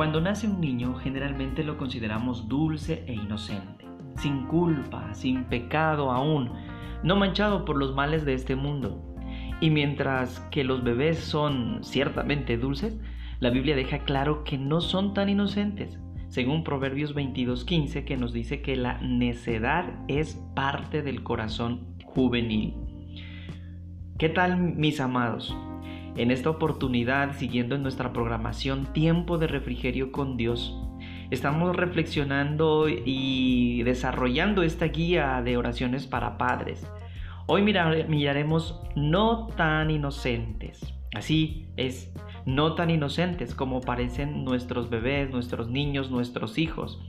Cuando nace un niño generalmente lo consideramos dulce e inocente, sin culpa, sin pecado aún, no manchado por los males de este mundo. Y mientras que los bebés son ciertamente dulces, la Biblia deja claro que no son tan inocentes, según Proverbios 22:15 que nos dice que la necedad es parte del corazón juvenil. ¿Qué tal mis amados? En esta oportunidad, siguiendo en nuestra programación Tiempo de Refrigerio con Dios, estamos reflexionando y desarrollando esta guía de oraciones para padres. Hoy miraremos no tan inocentes. Así es, no tan inocentes como parecen nuestros bebés, nuestros niños, nuestros hijos.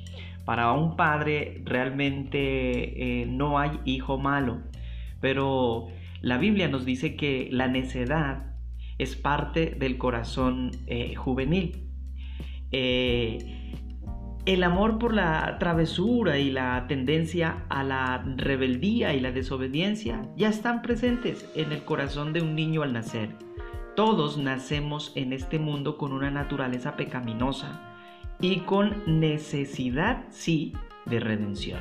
Para un padre realmente eh, no hay hijo malo, pero la Biblia nos dice que la necedad es parte del corazón eh, juvenil. Eh, el amor por la travesura y la tendencia a la rebeldía y la desobediencia ya están presentes en el corazón de un niño al nacer. Todos nacemos en este mundo con una naturaleza pecaminosa y con necesidad, sí, de redención.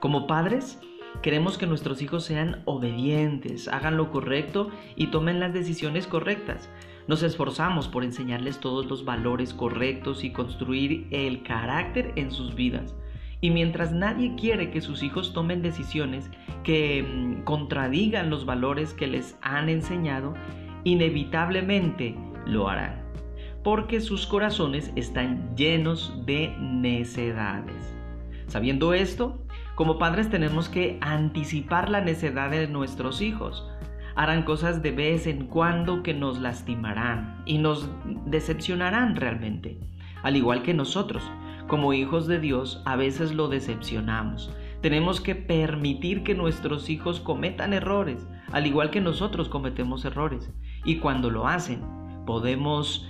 Como padres, Queremos que nuestros hijos sean obedientes, hagan lo correcto y tomen las decisiones correctas. Nos esforzamos por enseñarles todos los valores correctos y construir el carácter en sus vidas. Y mientras nadie quiere que sus hijos tomen decisiones que mm, contradigan los valores que les han enseñado, inevitablemente lo harán, porque sus corazones están llenos de necedades. Sabiendo esto, como padres tenemos que anticipar la necedad de nuestros hijos. Harán cosas de vez en cuando que nos lastimarán y nos decepcionarán realmente. Al igual que nosotros, como hijos de Dios, a veces lo decepcionamos. Tenemos que permitir que nuestros hijos cometan errores, al igual que nosotros cometemos errores. Y cuando lo hacen, podemos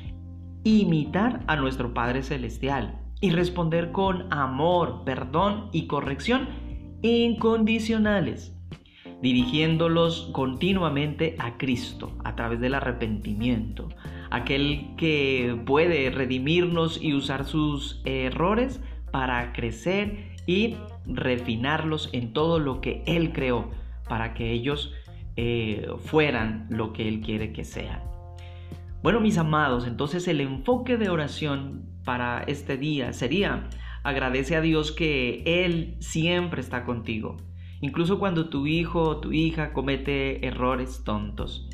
imitar a nuestro Padre Celestial y responder con amor, perdón y corrección incondicionales, dirigiéndolos continuamente a Cristo a través del arrepentimiento, aquel que puede redimirnos y usar sus errores para crecer y refinarlos en todo lo que Él creó, para que ellos eh, fueran lo que Él quiere que sean. Bueno, mis amados, entonces el enfoque de oración para este día sería agradece a Dios que Él siempre está contigo, incluso cuando tu hijo o tu hija comete errores tontos.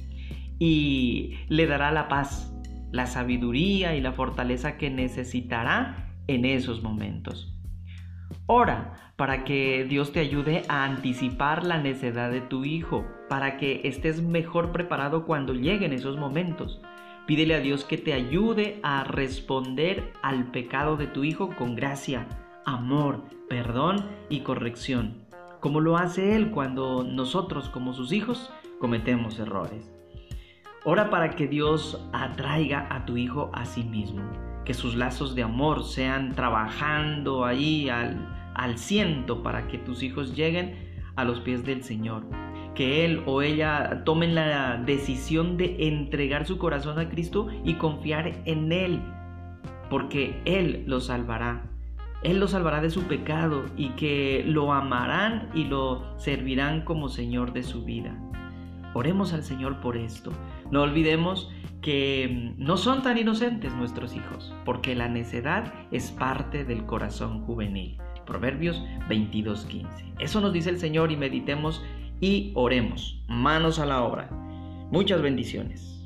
Y le dará la paz, la sabiduría y la fortaleza que necesitará en esos momentos. Ora para que Dios te ayude a anticipar la necedad de tu hijo, para que estés mejor preparado cuando lleguen esos momentos. Pídele a Dios que te ayude a responder al pecado de tu hijo con gracia, amor, perdón y corrección, como lo hace Él cuando nosotros como sus hijos cometemos errores. Ora para que Dios atraiga a tu hijo a sí mismo, que sus lazos de amor sean trabajando ahí al, al ciento para que tus hijos lleguen a los pies del Señor que él o ella tomen la decisión de entregar su corazón a Cristo y confiar en Él, porque Él los salvará. Él los salvará de su pecado y que lo amarán y lo servirán como Señor de su vida. Oremos al Señor por esto. No olvidemos que no son tan inocentes nuestros hijos, porque la necedad es parte del corazón juvenil. Proverbios 22:15. Eso nos dice el Señor y meditemos y oremos. Manos a la obra. Muchas bendiciones.